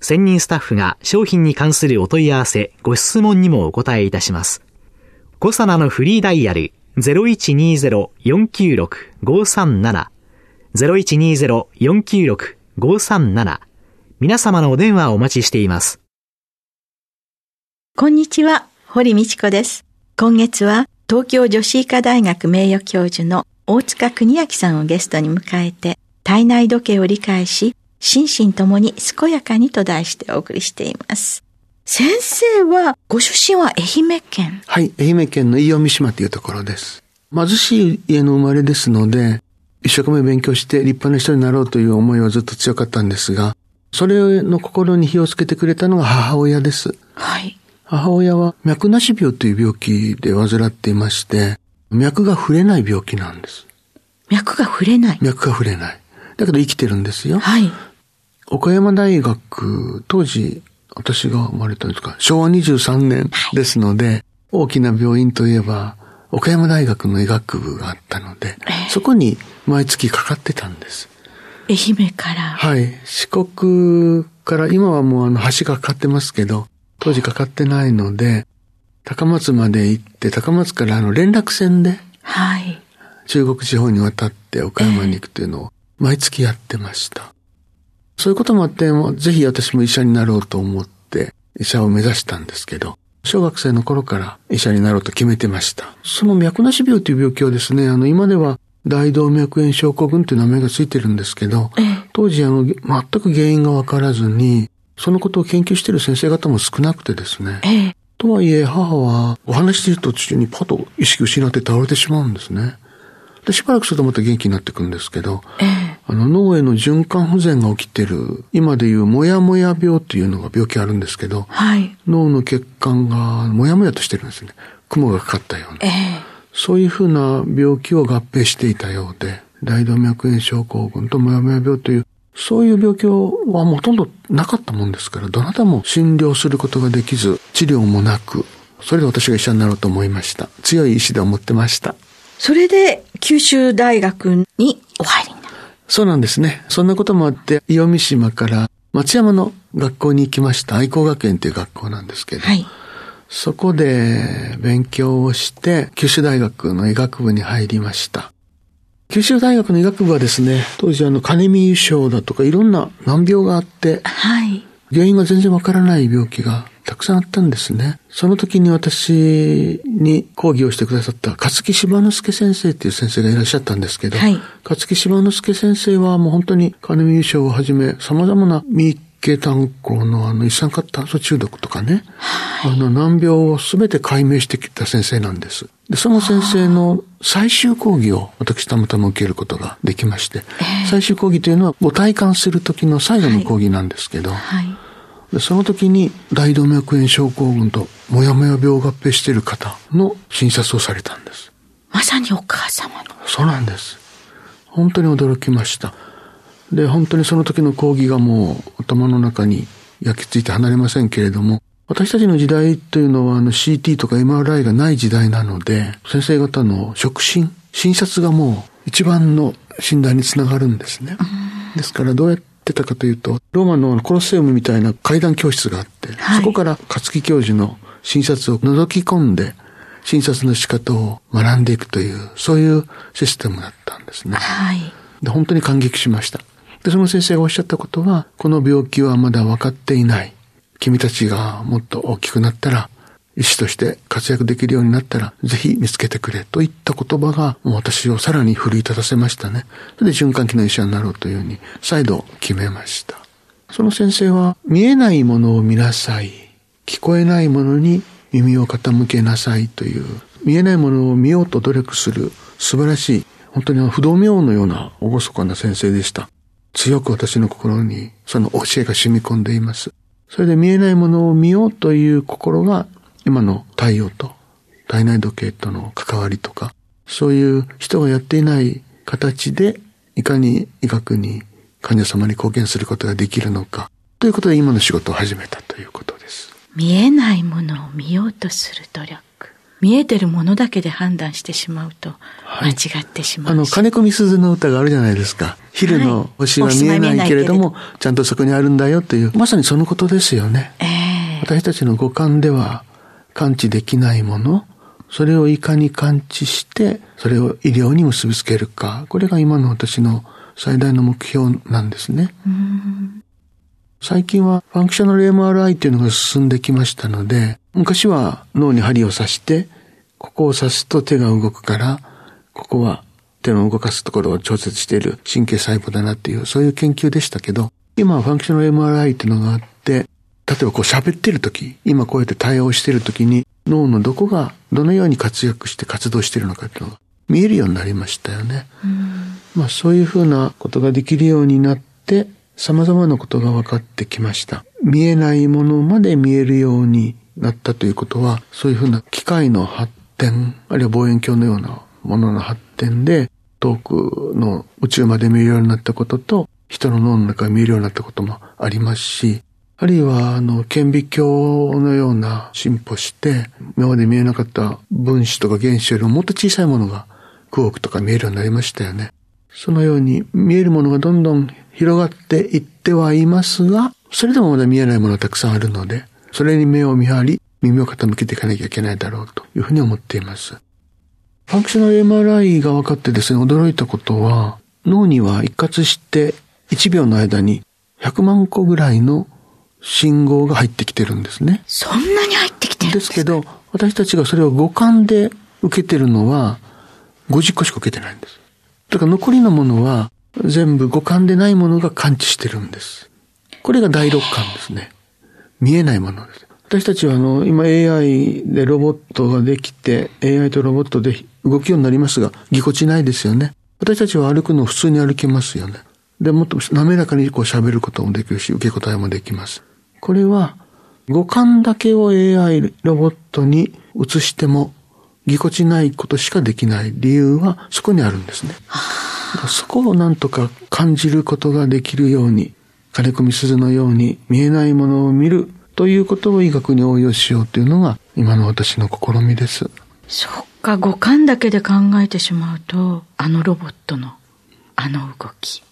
専任スタッフが商品に関するお問い合わせ、ご質問にもお答えいたします。コサナのフリーダイヤル0120-496-537 0120-496-537皆様のお電話をお待ちしています。こんにちは、堀道子です。今月は東京女子医科大学名誉教授の大塚国明さんをゲストに迎えて、体内時計を理解し、心身ともに健やかにと題してお送りしています。先生は、ご出身は愛媛県はい、愛媛県の飯尾三島というところです。貧しい家の生まれですので、一生懸命勉強して立派な人になろうという思いはずっと強かったんですが、それの心に火をつけてくれたのが母親です。はい。母親は脈なし病という病気で患っていまして、脈が触れない病気なんです。脈が触れない脈が触れない。だけど生きてるんですよ。はい。岡山大学、当時、私が生まれたんですか、昭和23年ですので、はい、大きな病院といえば、岡山大学の医学部があったので、えー、そこに毎月かかってたんです。愛媛から。はい。四国から今はもうあの橋がかかってますけど、当時かかってないので、高松まで行って、高松からあの連絡船で、はい。中国地方に渡って岡山に行くというのを毎月やってました。そういうこともあって、ぜひ私も医者になろうと思って医者を目指したんですけど、小学生の頃から医者になろうと決めてました。その脈なし病という病気はですね、あの今では大動脈炎症候群という名前がついてるんですけど、当時あの全く原因がわからずに、そのことを研究している先生方も少なくてですね。とはいえ母はお話している途中にパッと意識を失って倒れてしまうんですね。で、しばらくするとまた元気になってくるんですけど、あの脳への循環不全が起きてる、今でいうもやもや病というのが病気あるんですけど、はい、脳の血管がもやもやとしてるんですね。雲がかかったような。そういうふうな病気を合併していたようで、大動脈炎症候群ともやもや病という、そういう病気はほとんどなかったもんですから、どなたも診療することができず、治療もなく、それで私が医者になろうと思いました。強い意志で思ってました。それで、九州大学にお入りになる。そうなんですね。そんなこともあって、伊予三島から松山の学校に行きました。愛工学園という学校なんですけど、はい、そこで勉強をして、九州大学の医学部に入りました。九州大学の医学部はですね、当時あの、カネミ油症だとかいろんな難病があって、はい、原因が全然わからない病気がたくさんあったんですね。その時に私に講義をしてくださった勝木柴之助先生っていう先生がいらっしゃったんですけど、はい、勝木柴之助先生はもう本当に金見優勝をはじめ様々な未系炭鉱のあの一酸化炭素中毒とかね、はい、あの難病を全て解明してきた先生なんです。で、その先生の最終講義を私たまたま受けることができまして、えー、最終講義というのはご体感する時の最後の講義なんですけど、はい。はいでその時に大動脈炎症候群ともやもや病を合併している方の診察をされたんです。まさにお母様の。そうなんです。本当に驚きました。で、本当にその時の講義がもう頭の中に焼き付いて離れませんけれども、私たちの時代というのはあの CT とか MRI がない時代なので、先生方の触診、診察がもう一番の診断につながるんですね。ですからどうやってってたかというと、ローマのコロッセウムみたいな階段教室があって、はい、そこから勝木教授の診察を覗き込んで、診察の仕方を学んでいくという、そういうシステムだったんですね。はい。で、本当に感激しました。で、その先生がおっしゃったことは、この病気はまだ分かっていない。君たちがもっと大きくなったら、医師として活躍できるようになったら、ぜひ見つけてくれといった言葉が、もう私をさらに奮い立たせましたね。それで循環器の医者になろうというふうに、再度決めました。その先生は、見えないものを見なさい。聞こえないものに耳を傾けなさいという、見えないものを見ようと努力する素晴らしい、本当に不動明王のような厳かな先生でした。強く私の心にその教えが染み込んでいます。それで見えないものを見ようという心が今の太陽と体内時計との関わりとか、そういう人がやっていない形でいかに医学に患者様に貢献することができるのか、ということで今の仕事を始めたということです。見えないものを見ようとする努力。見えてるものだけで判断してしまうと間違ってしまう、はい、あの金子みすずの歌があるじゃないですか。昼の星は見えないけれども、はい、ちゃんとそこにあるんだよというまさにそのことですよね、えー、私たちの五感では感知できないものそれをいかに感知してそれを医療に結びつけるか。これが今の私の最大の目標なんですね。最近はファンクショナル MRI というのが進んできましたので昔は脳に針を刺して、ここを刺すと手が動くから、ここは手の動かすところを調節している神経細胞だなっていう、そういう研究でしたけど、今はファンクショナル MRI っていうのがあって、例えばこう喋ってる時、今こうやって対応してる時に、脳のどこがどのように活躍して活動しているのかっていうのが見えるようになりましたよね。まあそういうふうなことができるようになって、様々なことが分かってきました。見えないものまで見えるようになったということは、そういうふうな機械の発展、あるいは望遠鏡のようなものの発展で、遠くの宇宙まで見えるようになったことと、人の脳の中が見えるようになったこともありますし、あるいは、あの、顕微鏡のような進歩して、今まで見えなかった分子とか原子よりももっと小さいものが、空億とか見えるようになりましたよね。そのように見えるものがどんどん広がっていってはいますが、それでもまだ見えないものがたくさんあるので、それに目を見張り、耳を傾けていかなきゃいけないだろうというふうに思っています。ファンクショナル MRI が分かってですね、驚いたことは、脳には一括して1秒の間に100万個ぐらいの信号が入ってきてるんですね。そんなに入ってきてるんですけど、私たちがそれを五感で受けてるのは50個しか受けてないんです。だから残りのものは全部五感でないものが感知してるんです。これが第六感ですね。見えないものです。私たちはあの、今 AI でロボットができて、AI とロボットで動くようになりますが、ぎこちないですよね。私たちは歩くの普通に歩けますよね。で、もっと滑らかにこう喋ることもできるし、受け答えもできます。これは、五感だけを AI ロボットに移しても、ぎこちないことしかできない理由はそこにあるんですね。そこをなんとか感じることができるように、金子みすずのように見えないものを見るということを医学に応用しようというのが今の私の試みです。そっか、五感だけで考えてしまうと、あのロボットのあの動き。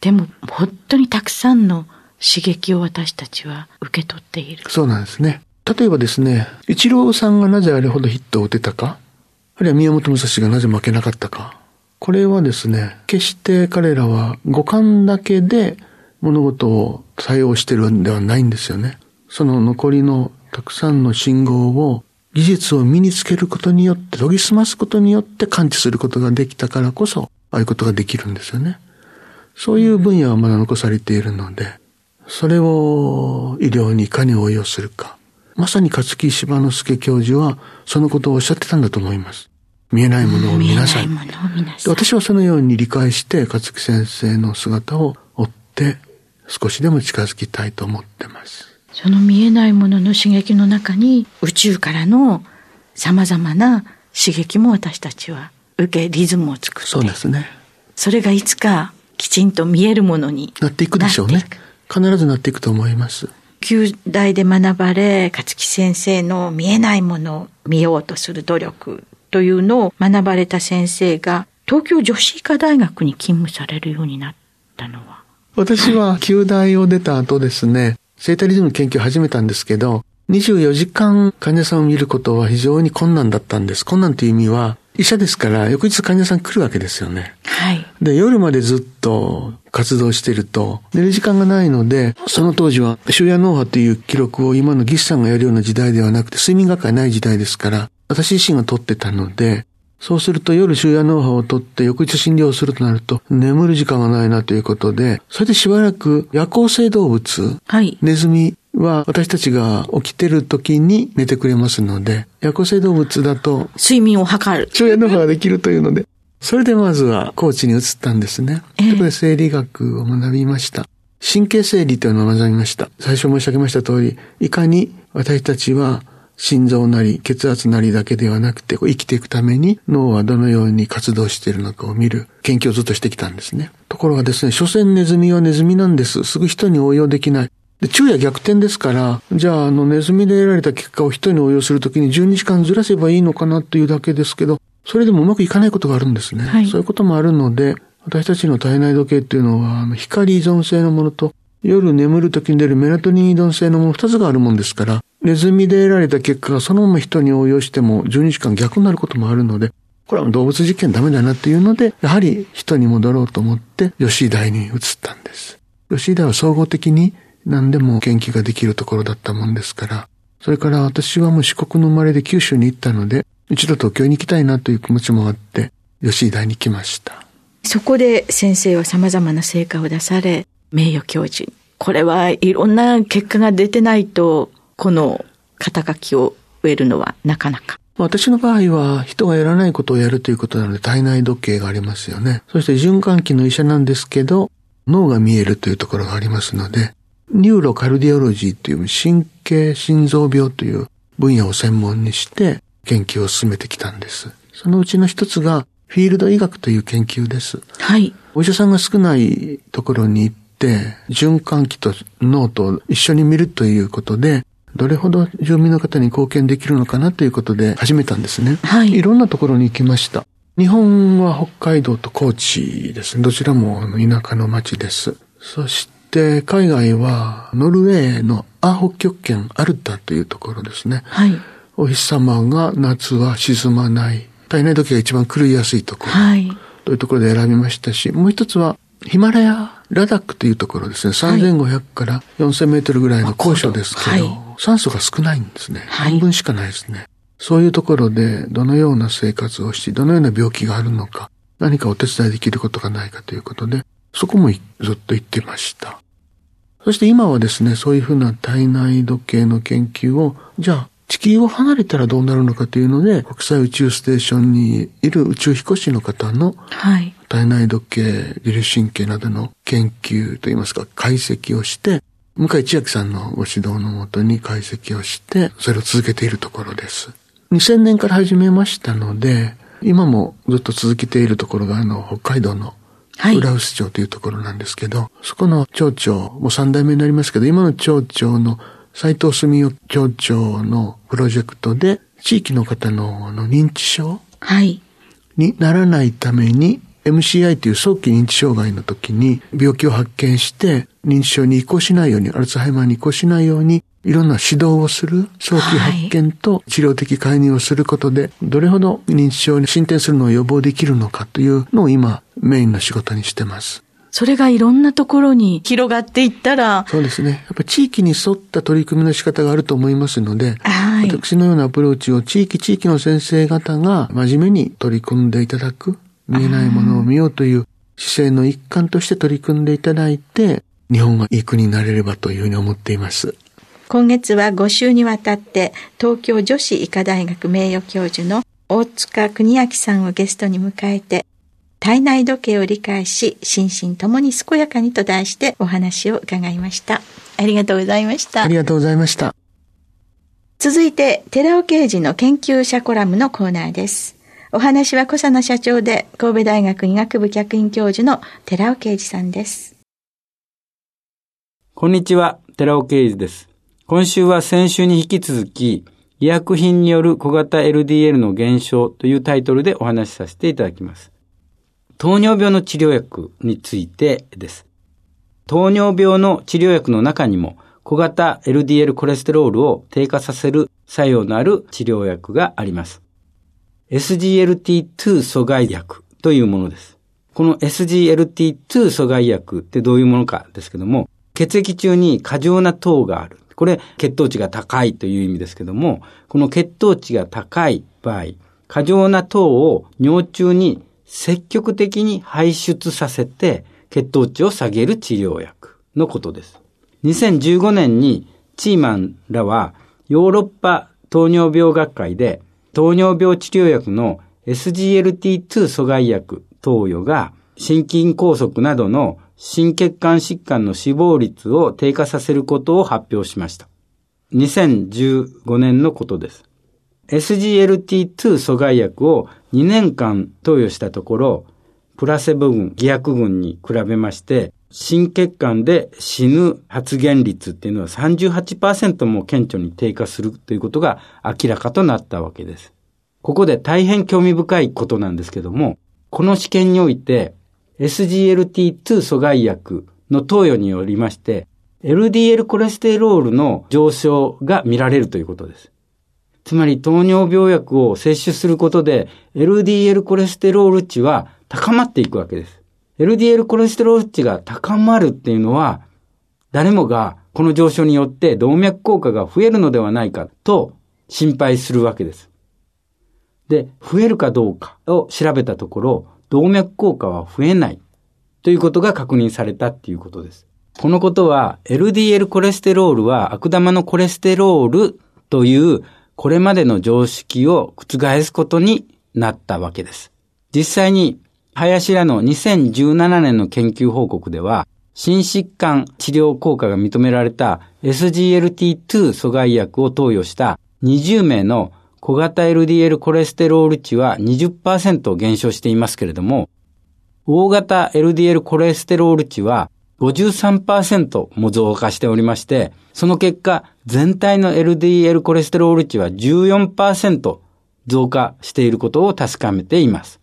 でも本当にたくさんの刺激を私たちは受け取っている。そうなんですね。例えばですね、一郎さんがなぜあれほどヒットを打てたか、あるいは宮本武蔵がなぜ負けなかったか？これはですね、決して彼らは五感だけで物事を対応してるんではないんですよね。その残りのたくさんの信号を技術を身につけることによって、研ぎ澄ますことによって感知することができたからこそ、ああいうことができるんですよね。そういう分野はまだ残されているので、それを医療にいかに応用するか。まさに勝木柴之助教授はそのことをおっしゃってたんだと思います。見えないものを見なさい。私はそのように理解して勝木先生の姿を追って少しでも近づきたいと思ってます。その見えないものの刺激の中に宇宙からの様々な刺激も私たちは受けリズムを作って。そうですね。それがいつかきちんと見えるものになっていくでしょうね。必ずなっていくと思います。旧大で学ばれ、勝木先生の見えないものを見ようとする努力というのを学ばれた先生が東京女子医科大学に勤務されるようになったのは私は旧大を出た後ですね、生体リズム研究を始めたんですけど、24時間患者さんを見ることは非常に困難だったんです。困難という意味は、医者ですから翌日患者さん来るわけですよね。はい。で、夜までずっと活動してると寝る時間がないので、その当時は終夜脳波という記録を今の技師さんがやるような時代ではなくて睡眠学会ない時代ですから、私自身が取ってたので、そうすると夜終夜脳波を取って翌日診療するとなると眠る時間がないなということで、それでしばらく夜行性動物、はい、ネズミは私たちが起きてる時に寝てくれますので、夜行性動物だと睡眠を測る。昼夜脳波ができるというので、それでまずは高知に移ったんですね。えー、そこで生理学を学びました。神経生理というのを学びました。最初申し上げました通り、いかに私たちは心臓なり血圧なりだけではなくて、生きていくために脳はどのように活動しているのかを見る研究をずっとしてきたんですね。ところがですね、所詮ネズミはネズミなんです。すぐ人に応用できない。で、昼夜逆転ですから、じゃあ、あの、ネズミで得られた結果を人に応用するときに12時間ずらせばいいのかなというだけですけど、それでもうまくいかないことがあるんですね。はい、そういうこともあるので、私たちの体内時計っていうのは、光依存性のものと、夜眠るときに出るメラトニン依存性のもの二つがあるもんですから、ネズミで得られた結果がそのまま人に応用しても12時間逆になることもあるので、これは動物実験ダメだなっていうので、やはり人に戻ろうと思って吉井大に移ったんです。吉井大は総合的に何でも研究ができるところだったもんですから、それから私はもう四国の生まれで九州に行ったので、一度東京に行きたいなという気持ちもあって、吉井大に来ました。そこで先生は様々な成果を出され、名誉教授。これはいろんな結果が出てないと、この肩書きを得るのはなかなか。私の場合は人がやらないことをやるということなので体内時計がありますよね。そして循環器の医者なんですけど、脳が見えるというところがありますので、 neurocardiology という神経心臓病という分野を専門にして研究を進めてきたんです。そのうちの一つがフィールド医学という研究です。はい。お医者さんが少ないところに行って、循環器と脳と一緒に見るということで、どれほど住民の方に貢献できるのかなということで始めたんですね。はい。いろんなところに行きました。日本は北海道と高知ですね。どちらも田舎の町です。そしてで、海外は、ノルウェーのア北極圏アルタというところですね。はい。お日様が夏は沈まない。体内時が一番狂いやすいところ。はい。というところで選びましたし、もう一つは、ヒマラヤ、ラダックというところですね。3500から4000メートルぐらいの高所ですけど、はい、酸素が少ないんですね。はい、半分しかないですね。そういうところで、どのような生活をし、どのような病気があるのか、何かお手伝いできることがないかということで、そこもずっと行ってました。そして今はですね、そういうふうな体内時計の研究を、じゃあ地球を離れたらどうなるのかというので、国際宇宙ステーションにいる宇宙飛行士の方の、体内時計、微粒神経などの研究といいますか、解析をして、向井千秋さんのご指導のもとに解析をして、それを続けているところです。2000年から始めましたので、今もずっと続けているところが、あの、北海道のはい、浦臼町というところなんですけど、そこの町長、もう三代目になりますけど、今の町長の斉藤住夫町長のプロジェクトで、地域の方のの認知症にならないために、MCI という早期認知障害の時に病気を発見して認知症に移行しないように、アルツハイマーに移行しないようにいろんな指導をする、早期発見と治療的介入をすることで、どれほど認知症に進展するのを予防できるのかというのを今メインの仕事にしてます。それがいろんなところに広がっていったら。そうですね。やっぱ地域に沿った取り組みの仕方があると思いますので、はい、私のようなアプローチを地域地域の先生方が真面目に取り組んでいただく、見えないものを見ようという姿勢の一環として取り組んでいただいて、日本がいい国になれればというふうに思っています。今月は5週にわたって東京女子医科大学名誉教授の大塚邦明さんをゲストに迎えて体内時計を理解し心身ともに健やかにと題してお話を伺いました。ありがとうございました。ありがとうございました。続いて寺尾刑事の研究者コラムのコーナーです。お話は小佐奈社長で神戸大学医学部客員教授の寺尾啓二さんです。こんにちは寺尾啓二です。今週は先週に引き続き、医薬品による小型 LDL の減少というタイトルでお話しさせていただきます。糖尿病の治療薬についてです。糖尿病の治療薬の中にも小型 LDL コレステロールを低下させる作用のある治療薬があります。SGLT2 阻害薬というものです。この SGLT2 阻害薬ってどういうものかですけども、血液中に過剰な糖がある。これ、血糖値が高いという意味ですけども、この血糖値が高い場合、過剰な糖を尿中に積極的に排出させて血糖値を下げる治療薬のことです。2015年にチーマンらはヨーロッパ糖尿病学会で糖尿病治療薬の SGLT2 阻害薬投与が心筋梗塞などの心血管疾患の死亡率を低下させることを発表しました。2015年のことです。SGLT2 阻害薬を2年間投与したところ、プラセボ群、偽薬群に比べまして、心血管で死ぬ発現率っていうのは38%も顕著に低下するということが明らかとなったわけです。ここで大変興味深いことなんですけども、この試験において SGLT2 阻害薬の投与によりまして、LDL コレステロールの上昇が見られるということです。つまり糖尿病薬を摂取することで LDL コレステロール値は高まっていくわけです。LDL コレステロール値が高まるっていうのは、誰もがこの上昇によって動脈硬化が増えるのではないかと心配するわけです。で、増えるかどうかを調べたところ、動脈硬化は増えないということが確認されたっていうことです。このことは LDL コレステロールは悪玉のコレステロールというこれまでの常識を覆すことになったわけです。実際に林らの2017年の研究報告では、心疾患治療効果が認められた SGLT2 阻害薬を投与した20名の小型 LDL コレステロール値は20%減少していますけれども、大型 LDL コレステロール値は53%も増加しておりまして、その結果、全体の LDL コレステロール値は14%増加していることを確かめています。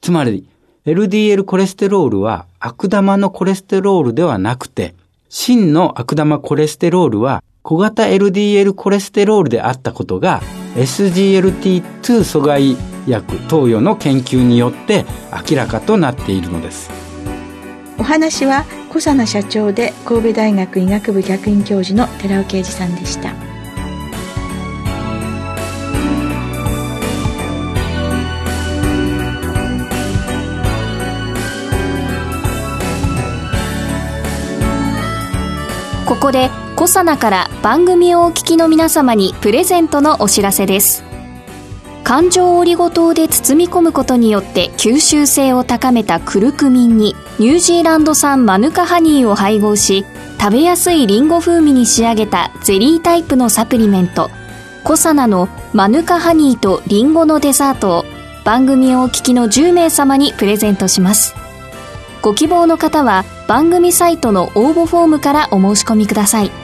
つまり、LDL コレステロールは悪玉のコレステロールではなくて、真の悪玉コレステロールは小型 LDL コレステロールであったことが SGLT2 阻害薬投与の研究によって明らかとなっているのです。お話は小佐奈社長で神戸大学医学部客員教授の寺尾啓二さんでした。ここでコサナから番組をお聞きの皆様にプレゼントのお知らせです環状オリゴ糖で包み込むことによって吸収性を高めたクルクミンにニュージーランド産マヌカハニーを配合し食べやすいリンゴ風味に仕上げたゼリータイプのサプリメントコサナのマヌカハニーとリンゴのデザートを番組をお聞きの10名様にプレゼントします。ご希望の方は番組サイトの応募フォームからお申し込みください。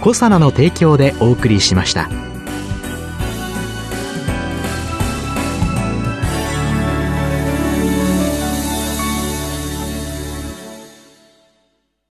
コサナの提供でお送りしました。